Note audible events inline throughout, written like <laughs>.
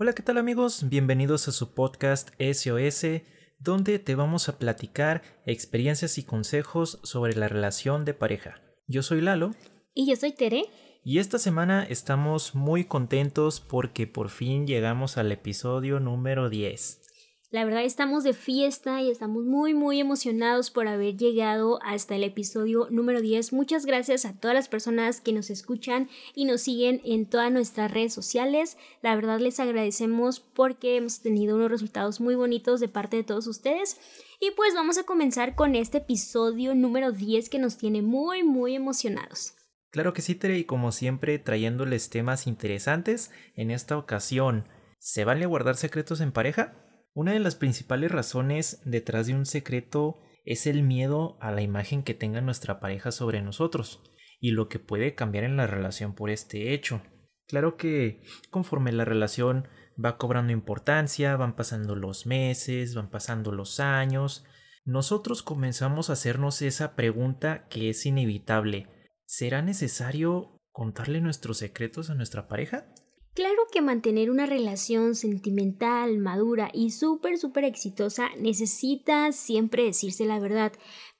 Hola, ¿qué tal amigos? Bienvenidos a su podcast SOS, donde te vamos a platicar experiencias y consejos sobre la relación de pareja. Yo soy Lalo. Y yo soy Tere. Y esta semana estamos muy contentos porque por fin llegamos al episodio número 10. La verdad estamos de fiesta y estamos muy muy emocionados por haber llegado hasta el episodio número 10. Muchas gracias a todas las personas que nos escuchan y nos siguen en todas nuestras redes sociales. La verdad les agradecemos porque hemos tenido unos resultados muy bonitos de parte de todos ustedes. Y pues vamos a comenzar con este episodio número 10 que nos tiene muy muy emocionados. Claro que sí, Tere, y como siempre trayéndoles temas interesantes, en esta ocasión, ¿se vale guardar secretos en pareja? Una de las principales razones detrás de un secreto es el miedo a la imagen que tenga nuestra pareja sobre nosotros y lo que puede cambiar en la relación por este hecho. Claro que conforme la relación va cobrando importancia, van pasando los meses, van pasando los años, nosotros comenzamos a hacernos esa pregunta que es inevitable. ¿Será necesario contarle nuestros secretos a nuestra pareja? Claro que mantener una relación sentimental, madura y súper, súper exitosa necesita siempre decirse la verdad,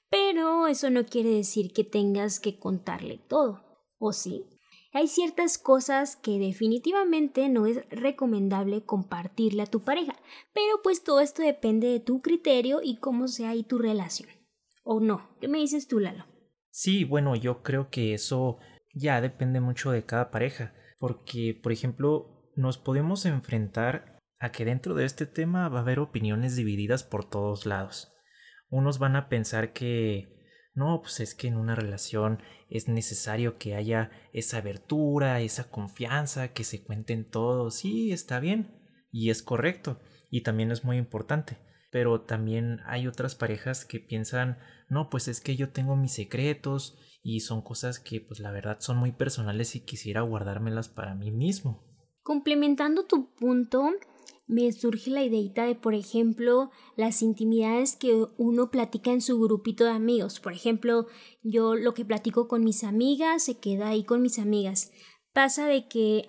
pero eso no quiere decir que tengas que contarle todo, ¿o sí? Hay ciertas cosas que definitivamente no es recomendable compartirle a tu pareja, pero pues todo esto depende de tu criterio y cómo sea ahí tu relación. ¿O no? ¿Qué me dices tú, Lalo? Sí, bueno, yo creo que eso ya depende mucho de cada pareja, porque, por ejemplo, nos podemos enfrentar a que dentro de este tema va a haber opiniones divididas por todos lados. Unos van a pensar que no, pues es que en una relación es necesario que haya esa abertura, esa confianza, que se cuenten todos. Sí, está bien y es correcto y también es muy importante pero también hay otras parejas que piensan, no, pues es que yo tengo mis secretos y son cosas que pues la verdad son muy personales y quisiera guardármelas para mí mismo. Complementando tu punto, me surge la ideita de, por ejemplo, las intimidades que uno platica en su grupito de amigos. Por ejemplo, yo lo que platico con mis amigas se queda ahí con mis amigas. Pasa de que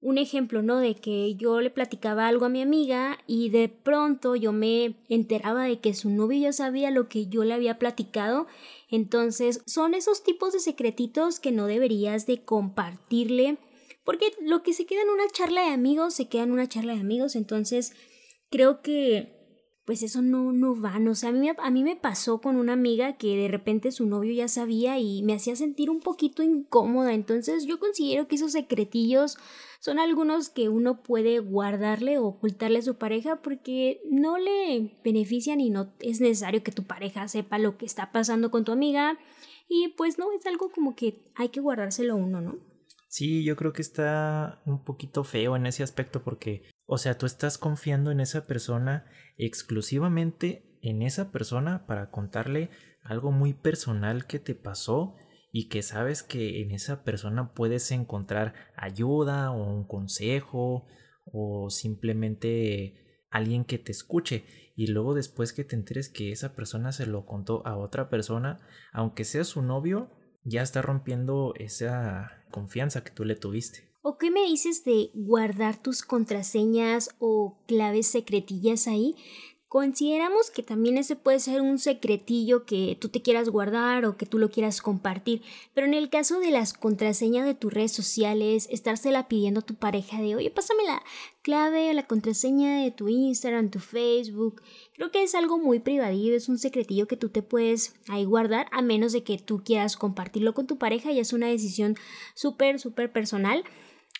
un ejemplo, ¿no? De que yo le platicaba algo a mi amiga y de pronto yo me enteraba de que su novio ya sabía lo que yo le había platicado. Entonces, son esos tipos de secretitos que no deberías de compartirle. Porque lo que se queda en una charla de amigos, se queda en una charla de amigos. Entonces, creo que pues eso no, no va. No sé, a mí, a mí me pasó con una amiga que de repente su novio ya sabía y me hacía sentir un poquito incómoda. Entonces yo considero que esos secretillos son algunos que uno puede guardarle o ocultarle a su pareja porque no le benefician y no es necesario que tu pareja sepa lo que está pasando con tu amiga. Y pues no, es algo como que hay que guardárselo uno, ¿no? Sí, yo creo que está un poquito feo en ese aspecto porque, o sea, tú estás confiando en esa persona exclusivamente en esa persona para contarle algo muy personal que te pasó y que sabes que en esa persona puedes encontrar ayuda o un consejo o simplemente alguien que te escuche y luego después que te enteres que esa persona se lo contó a otra persona, aunque sea su novio, ya está rompiendo esa confianza que tú le tuviste. ¿O qué me dices de guardar tus contraseñas o claves secretillas ahí? Consideramos que también ese puede ser un secretillo que tú te quieras guardar o que tú lo quieras compartir, pero en el caso de las contraseñas de tus redes sociales, estársela pidiendo a tu pareja de, oye, pásame la clave o la contraseña de tu Instagram, tu Facebook, creo que es algo muy privadillo, es un secretillo que tú te puedes ahí guardar, a menos de que tú quieras compartirlo con tu pareja y es una decisión súper, súper personal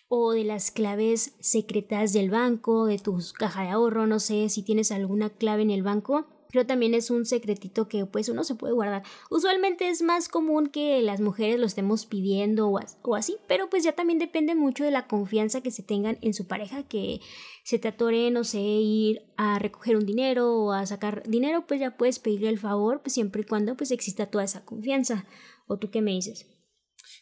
o de las claves secretas del banco, de tu caja de ahorro, no sé si tienes alguna clave en el banco. Pero también es un secretito que pues uno se puede guardar. Usualmente es más común que las mujeres lo estemos pidiendo o, así, pero pues ya también depende mucho de la confianza que se tengan en su pareja, que se te atore, no sé, ir a recoger un dinero o a sacar dinero, pues ya puedes pedirle el favor, pues siempre y cuando pues exista toda esa confianza. ¿O tú qué me dices?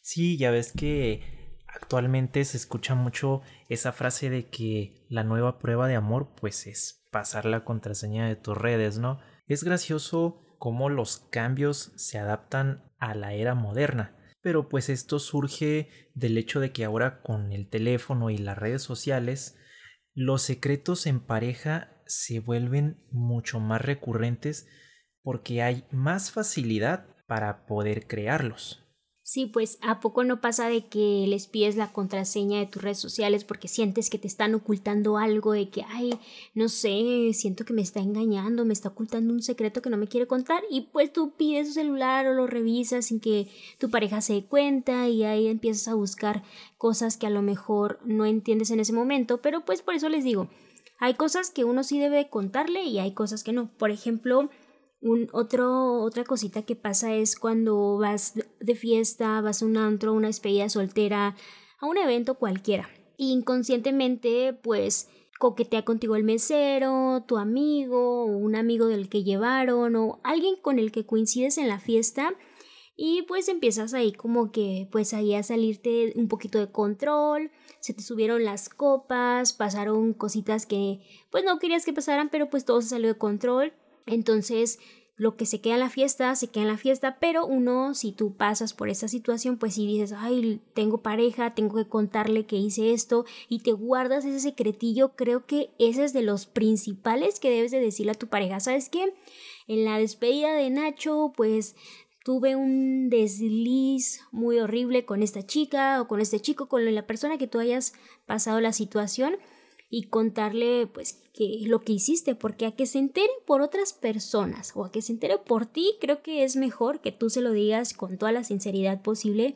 Sí, ya ves que Actualmente se escucha mucho esa frase de que la nueva prueba de amor pues es pasar la contraseña de tus redes, ¿no? Es gracioso cómo los cambios se adaptan a la era moderna, pero pues esto surge del hecho de que ahora con el teléfono y las redes sociales los secretos en pareja se vuelven mucho más recurrentes porque hay más facilidad para poder crearlos. Sí, pues a poco no pasa de que les pides la contraseña de tus redes sociales porque sientes que te están ocultando algo, de que, ay, no sé, siento que me está engañando, me está ocultando un secreto que no me quiere contar y pues tú pides su celular o lo revisas sin que tu pareja se dé cuenta y ahí empiezas a buscar cosas que a lo mejor no entiendes en ese momento, pero pues por eso les digo, hay cosas que uno sí debe contarle y hay cosas que no. Por ejemplo, un otro, otra cosita que pasa es cuando vas de fiesta, vas a un antro, una despedida soltera, a un evento cualquiera. inconscientemente, pues coquetea contigo el mesero, tu amigo, un amigo del que llevaron, o alguien con el que coincides en la fiesta. Y pues empiezas ahí como que, pues ahí a salirte un poquito de control, se te subieron las copas, pasaron cositas que pues no querías que pasaran, pero pues todo se salió de control entonces, lo que se queda en la fiesta, se queda en la fiesta, pero uno, si tú pasas por esa situación, pues si dices, ay, tengo pareja, tengo que contarle que hice esto y te guardas ese secretillo, creo que ese es de los principales que debes de decirle a tu pareja. ¿Sabes qué? En la despedida de Nacho, pues tuve un desliz muy horrible con esta chica o con este chico, con la persona que tú hayas pasado la situación y contarle pues que lo que hiciste, porque a que se entere por otras personas o a que se entere por ti, creo que es mejor que tú se lo digas con toda la sinceridad posible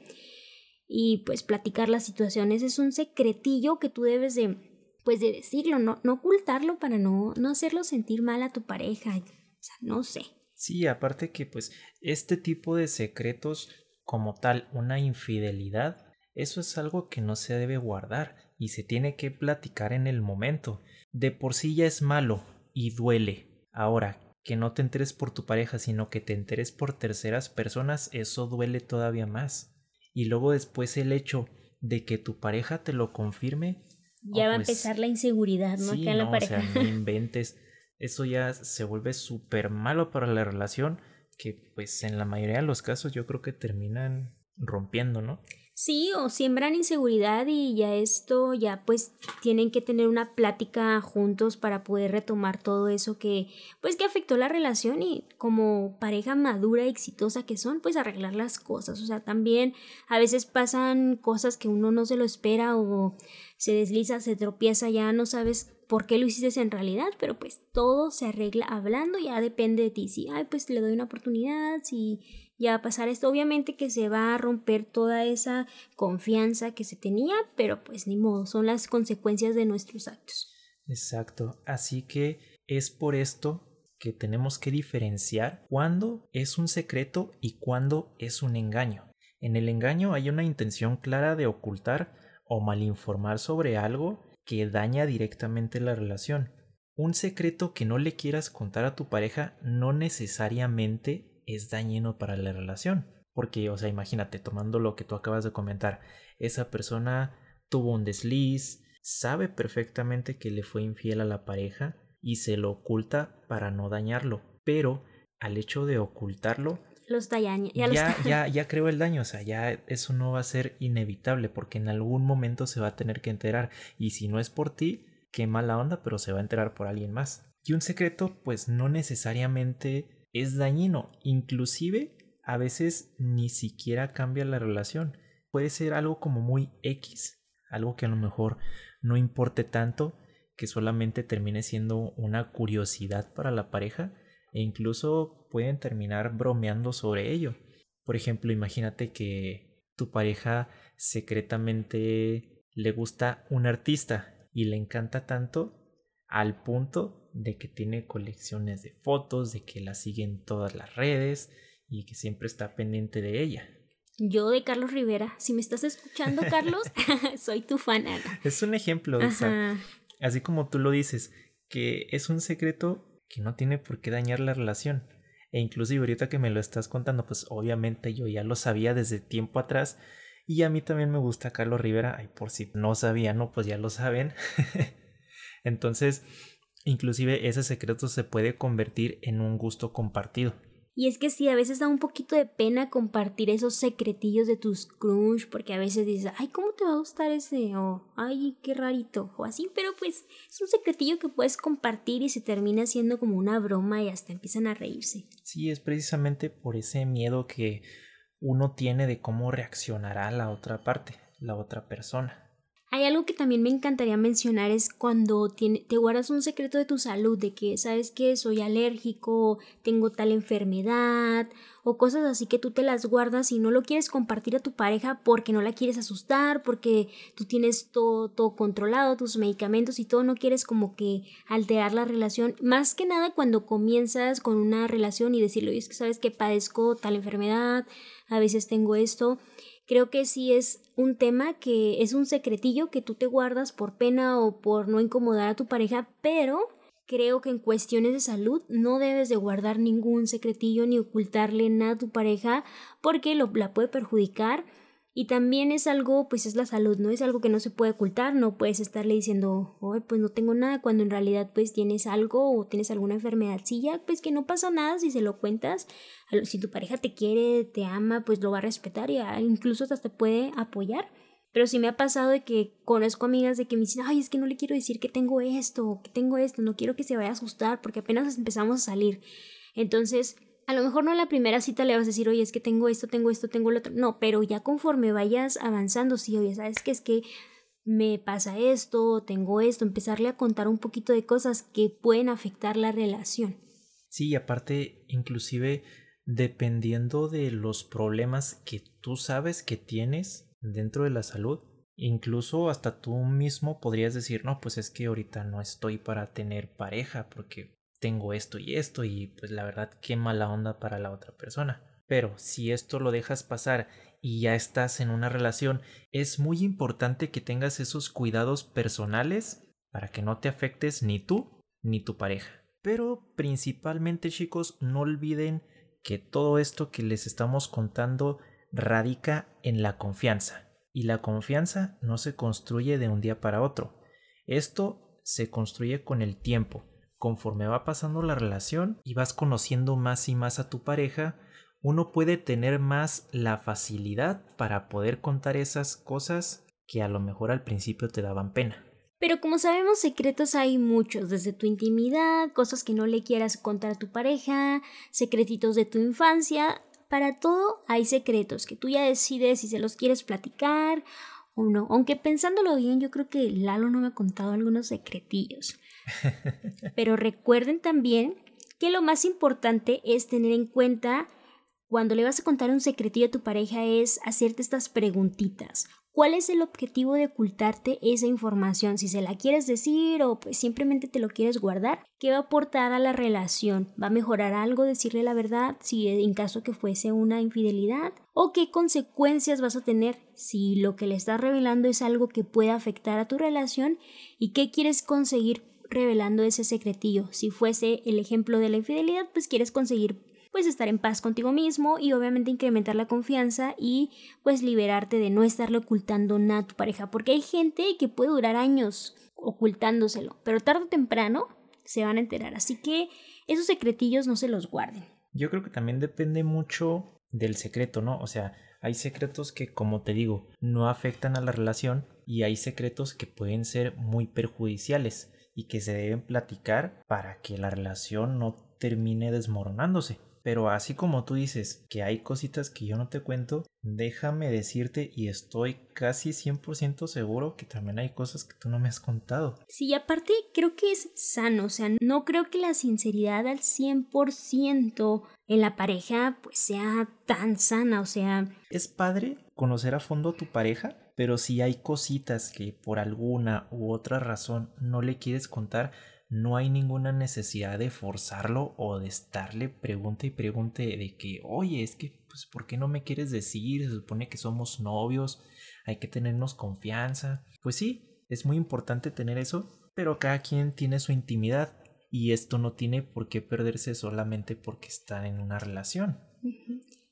y pues platicar las situaciones es un secretillo que tú debes de pues de decirlo, no, no ocultarlo para no, no hacerlo sentir mal a tu pareja, o sea, no sé. Sí, aparte que pues este tipo de secretos como tal, una infidelidad, eso es algo que no se debe guardar y se tiene que platicar en el momento. De por sí ya es malo y duele. Ahora, que no te enteres por tu pareja, sino que te enteres por terceras personas, eso duele todavía más. Y luego después el hecho de que tu pareja te lo confirme. Ya va a pues, empezar la inseguridad, ¿no? Sí, la pareja. O sea, no <laughs> inventes. Eso ya se vuelve súper malo para la relación, que pues en la mayoría de los casos yo creo que terminan rompiendo, ¿no? Sí, o siembran inseguridad y ya esto, ya pues tienen que tener una plática juntos para poder retomar todo eso que pues que afectó la relación y como pareja madura y exitosa que son, pues arreglar las cosas. O sea, también a veces pasan cosas que uno no se lo espera o se desliza, se tropieza, ya no sabes por qué lo hiciste en realidad, pero pues todo se arregla hablando, ya depende de ti. Si, ay, pues le doy una oportunidad, si ya va a pasar esto. Obviamente que se va a romper toda esa confianza que se tenía, pero pues ni modo, son las consecuencias de nuestros actos. Exacto, así que es por esto que tenemos que diferenciar cuándo es un secreto y cuándo es un engaño. En el engaño hay una intención clara de ocultar o malinformar sobre algo que daña directamente la relación. Un secreto que no le quieras contar a tu pareja no necesariamente es dañino para la relación. Porque, o sea, imagínate, tomando lo que tú acabas de comentar, esa persona tuvo un desliz, sabe perfectamente que le fue infiel a la pareja y se lo oculta para no dañarlo. Pero al hecho de ocultarlo, los daña, ya, ya, ya, <laughs> ya creó el daño, o sea, ya eso no va a ser inevitable porque en algún momento se va a tener que enterar y si no es por ti, qué mala onda, pero se va a enterar por alguien más. Y un secreto, pues no necesariamente es dañino, inclusive a veces ni siquiera cambia la relación. Puede ser algo como muy X, algo que a lo mejor no importe tanto, que solamente termine siendo una curiosidad para la pareja e incluso pueden terminar bromeando sobre ello. Por ejemplo, imagínate que tu pareja secretamente le gusta un artista y le encanta tanto al punto de que tiene colecciones de fotos, de que la siguen todas las redes y que siempre está pendiente de ella. Yo de Carlos Rivera, si me estás escuchando, <laughs> Carlos, <laughs> soy tu fan. Es un ejemplo, así como tú lo dices, que es un secreto que no tiene por qué dañar la relación. E inclusive ahorita que me lo estás contando, pues obviamente yo ya lo sabía desde tiempo atrás. Y a mí también me gusta Carlos Rivera. Ay, por si no sabían, no, pues ya lo saben. <laughs> Entonces, inclusive ese secreto se puede convertir en un gusto compartido. Y es que sí, a veces da un poquito de pena compartir esos secretillos de tus crush, porque a veces dices, ay, ¿cómo te va a gustar ese? O, ay, qué rarito, o así, pero pues es un secretillo que puedes compartir y se termina siendo como una broma y hasta empiezan a reírse. Sí, es precisamente por ese miedo que uno tiene de cómo reaccionará la otra parte, la otra persona. Hay algo que también me encantaría mencionar es cuando te guardas un secreto de tu salud, de que sabes que soy alérgico, tengo tal enfermedad o cosas así que tú te las guardas y no lo quieres compartir a tu pareja porque no la quieres asustar, porque tú tienes todo, todo controlado, tus medicamentos y todo, no quieres como que alterar la relación. Más que nada cuando comienzas con una relación y decirle, es que sabes que padezco tal enfermedad, a veces tengo esto creo que sí es un tema que es un secretillo que tú te guardas por pena o por no incomodar a tu pareja, pero creo que en cuestiones de salud no debes de guardar ningún secretillo ni ocultarle nada a tu pareja porque lo, la puede perjudicar y también es algo, pues es la salud, ¿no? Es algo que no se puede ocultar, no puedes estarle diciendo, pues no tengo nada, cuando en realidad pues tienes algo o tienes alguna enfermedad, sí, ya, pues que no pasa nada si se lo cuentas, si tu pareja te quiere, te ama, pues lo va a respetar y incluso hasta te puede apoyar. Pero sí me ha pasado de que conozco amigas de que me dicen, ay, es que no le quiero decir que tengo esto, que tengo esto, no quiero que se vaya a asustar porque apenas empezamos a salir. Entonces, a lo mejor no la primera cita le vas a decir, oye, es que tengo esto, tengo esto, tengo lo otro. No, pero ya conforme vayas avanzando, sí, oye, sabes que es que me pasa esto, tengo esto, empezarle a contar un poquito de cosas que pueden afectar la relación. Sí, y aparte, inclusive dependiendo de los problemas que tú sabes que tienes dentro de la salud, incluso hasta tú mismo podrías decir, no, pues es que ahorita no estoy para tener pareja porque tengo esto y esto y pues la verdad qué mala onda para la otra persona. Pero si esto lo dejas pasar y ya estás en una relación, es muy importante que tengas esos cuidados personales para que no te afectes ni tú ni tu pareja. Pero principalmente chicos, no olviden que todo esto que les estamos contando radica en la confianza. Y la confianza no se construye de un día para otro. Esto se construye con el tiempo conforme va pasando la relación y vas conociendo más y más a tu pareja, uno puede tener más la facilidad para poder contar esas cosas que a lo mejor al principio te daban pena. Pero como sabemos, secretos hay muchos, desde tu intimidad, cosas que no le quieras contar a tu pareja, secretitos de tu infancia, para todo hay secretos que tú ya decides si se los quieres platicar o no. Aunque pensándolo bien, yo creo que Lalo no me ha contado algunos secretillos. <laughs> Pero recuerden también que lo más importante es tener en cuenta cuando le vas a contar un secretillo a tu pareja es hacerte estas preguntitas. ¿Cuál es el objetivo de ocultarte esa información? Si se la quieres decir o pues simplemente te lo quieres guardar, ¿qué va a aportar a la relación? ¿Va a mejorar algo decirle la verdad si en caso que fuese una infidelidad? ¿O qué consecuencias vas a tener si lo que le estás revelando es algo que pueda afectar a tu relación? ¿Y qué quieres conseguir revelando ese secretillo. Si fuese el ejemplo de la infidelidad, pues quieres conseguir pues estar en paz contigo mismo y obviamente incrementar la confianza y pues liberarte de no estarle ocultando nada a tu pareja, porque hay gente que puede durar años ocultándoselo, pero tarde o temprano se van a enterar, así que esos secretillos no se los guarden. Yo creo que también depende mucho del secreto, ¿no? O sea, hay secretos que, como te digo, no afectan a la relación y hay secretos que pueden ser muy perjudiciales y que se deben platicar para que la relación no termine desmoronándose. Pero así como tú dices que hay cositas que yo no te cuento, déjame decirte y estoy casi 100% seguro que también hay cosas que tú no me has contado. Sí, aparte creo que es sano, o sea, no creo que la sinceridad al 100% en la pareja pues sea tan sana, o sea... Es padre conocer a fondo a tu pareja, pero si hay cositas que por alguna u otra razón no le quieres contar, no hay ninguna necesidad de forzarlo o de estarle pregunte y pregunte de que, oye, es que, pues, ¿por qué no me quieres decir? Se supone que somos novios, hay que tenernos confianza. Pues sí, es muy importante tener eso, pero cada quien tiene su intimidad y esto no tiene por qué perderse solamente porque están en una relación.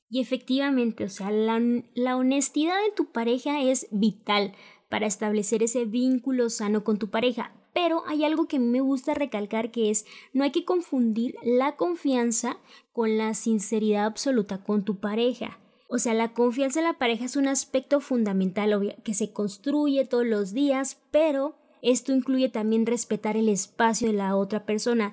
Y efectivamente, o sea, la, la honestidad de tu pareja es vital para establecer ese vínculo sano con tu pareja. Pero hay algo que me gusta recalcar que es no hay que confundir la confianza con la sinceridad absoluta con tu pareja. O sea, la confianza en la pareja es un aspecto fundamental que se construye todos los días, pero esto incluye también respetar el espacio de la otra persona.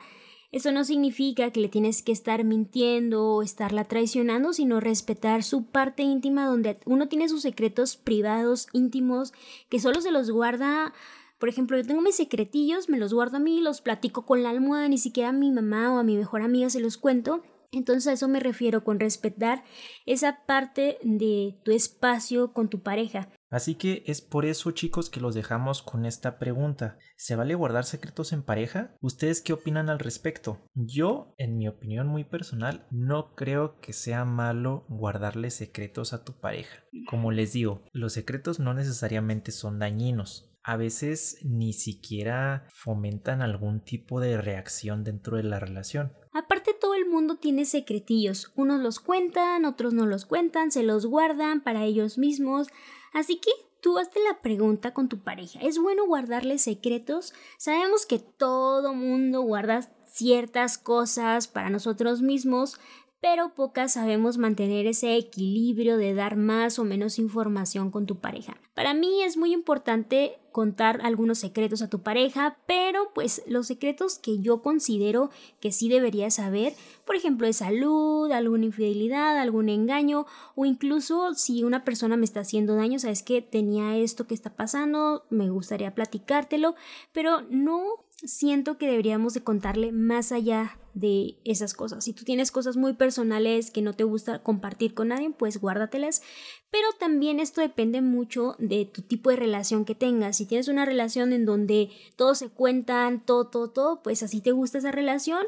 Eso no significa que le tienes que estar mintiendo o estarla traicionando, sino respetar su parte íntima donde uno tiene sus secretos privados, íntimos, que solo se los guarda. Por ejemplo, yo tengo mis secretillos, me los guardo a mí, los platico con la almohada, ni siquiera a mi mamá o a mi mejor amiga se los cuento. Entonces a eso me refiero con respetar esa parte de tu espacio con tu pareja. Así que es por eso chicos que los dejamos con esta pregunta. ¿Se vale guardar secretos en pareja? ¿Ustedes qué opinan al respecto? Yo, en mi opinión muy personal, no creo que sea malo guardarle secretos a tu pareja. Como les digo, los secretos no necesariamente son dañinos. A veces ni siquiera fomentan algún tipo de reacción dentro de la relación. Aparte todo el mundo tiene secretillos. Unos los cuentan, otros no los cuentan, se los guardan para ellos mismos. Así que tú hazte la pregunta con tu pareja. ¿Es bueno guardarle secretos? Sabemos que todo mundo guarda ciertas cosas para nosotros mismos, pero pocas sabemos mantener ese equilibrio de dar más o menos información con tu pareja. Para mí es muy importante contar algunos secretos a tu pareja, pero pues los secretos que yo considero que sí deberías saber, por ejemplo, de salud, alguna infidelidad, algún engaño o incluso si una persona me está haciendo daño, sabes que tenía esto que está pasando, me gustaría platicártelo, pero no siento que deberíamos de contarle más allá de esas cosas. Si tú tienes cosas muy personales que no te gusta compartir con nadie, pues guárdatelas. Pero también esto depende mucho de tu tipo de relación que tengas. Si tienes una relación en donde todos se cuentan, todo, todo, todo, pues así te gusta esa relación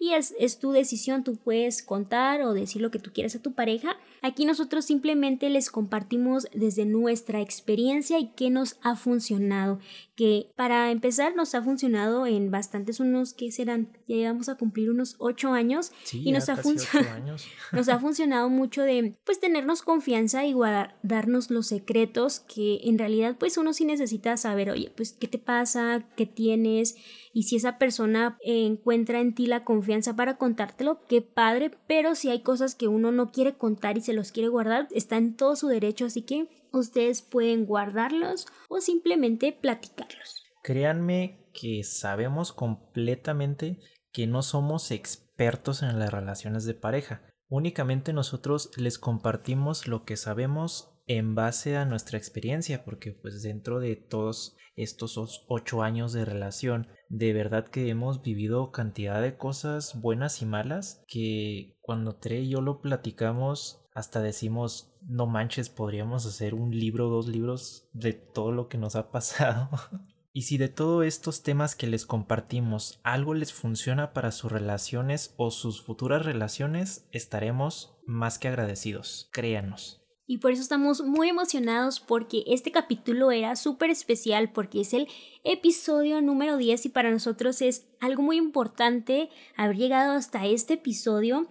y es, es, tu decisión, tú puedes contar o decir lo que tú quieras a tu pareja. Aquí nosotros simplemente les compartimos desde nuestra experiencia y qué nos ha funcionado, que para empezar nos ha funcionado en bastantes unos que serán, ya llevamos a cumplir unos ocho años y nos ha, funcionado <laughs> nos ha funcionado mucho de pues tenernos confianza y darnos los secretos que en realidad pues uno sí necesita saber, oye, pues qué te pasa, qué tienes y si esa persona encuentra en ti la confianza para contártelo, qué padre, pero si hay cosas que uno no quiere contar y se los quiere guardar, está en todo su derecho, así que ustedes pueden guardarlos o simplemente platicarlos. Créanme que sabemos completamente que no somos expertos en las relaciones de pareja. Únicamente nosotros les compartimos lo que sabemos en base a nuestra experiencia, porque pues dentro de todos estos ocho años de relación, de verdad que hemos vivido cantidad de cosas buenas y malas que cuando Tre y yo lo platicamos hasta decimos no manches podríamos hacer un libro dos libros de todo lo que nos ha pasado <laughs> y si de todos estos temas que les compartimos algo les funciona para sus relaciones o sus futuras relaciones estaremos más que agradecidos créanos y por eso estamos muy emocionados porque este capítulo era súper especial porque es el episodio número 10 y para nosotros es algo muy importante haber llegado hasta este episodio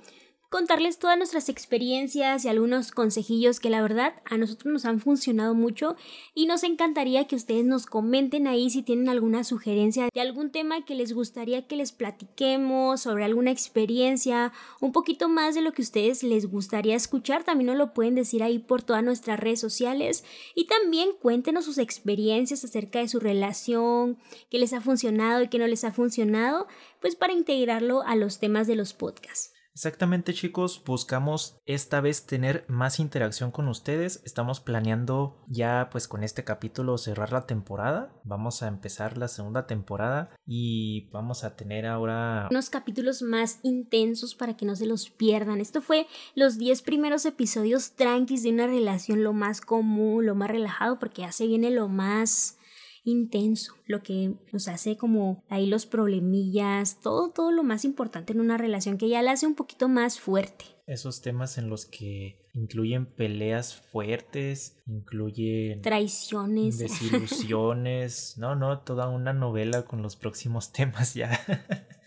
contarles todas nuestras experiencias y algunos consejillos que la verdad a nosotros nos han funcionado mucho y nos encantaría que ustedes nos comenten ahí si tienen alguna sugerencia de algún tema que les gustaría que les platiquemos sobre alguna experiencia, un poquito más de lo que ustedes les gustaría escuchar, también nos lo pueden decir ahí por todas nuestras redes sociales y también cuéntenos sus experiencias acerca de su relación, qué les ha funcionado y qué no les ha funcionado, pues para integrarlo a los temas de los podcasts. Exactamente chicos, buscamos esta vez tener más interacción con ustedes. Estamos planeando ya pues con este capítulo cerrar la temporada. Vamos a empezar la segunda temporada y vamos a tener ahora unos capítulos más intensos para que no se los pierdan. Esto fue los 10 primeros episodios tranquis de una relación lo más común, lo más relajado porque ya se viene lo más intenso, lo que nos hace como ahí los problemillas, todo, todo lo más importante en una relación que ya la hace un poquito más fuerte. Esos temas en los que incluyen peleas fuertes, incluyen traiciones, desilusiones, <laughs> no, no, toda una novela con los próximos <laughs> temas ya.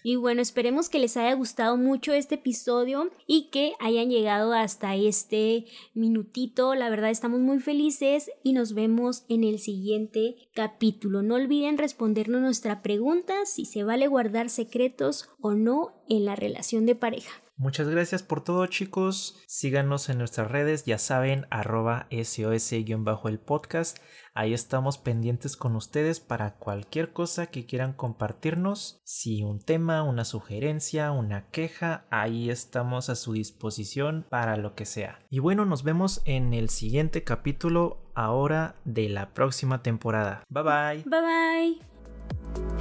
Y bueno, esperemos que les haya gustado mucho este episodio y que hayan llegado hasta este minutito. La verdad estamos muy felices y nos vemos en el siguiente capítulo. No olviden respondernos nuestra pregunta si se vale guardar secretos o no en la relación de pareja. Muchas gracias por todo chicos. Síganos en nuestras redes, ya saben, arroba SOS-el podcast. Ahí estamos pendientes con ustedes para cualquier cosa que quieran compartirnos. Si un tema, una sugerencia, una queja, ahí estamos a su disposición para lo que sea. Y bueno, nos vemos en el siguiente capítulo ahora de la próxima temporada. Bye bye. Bye bye.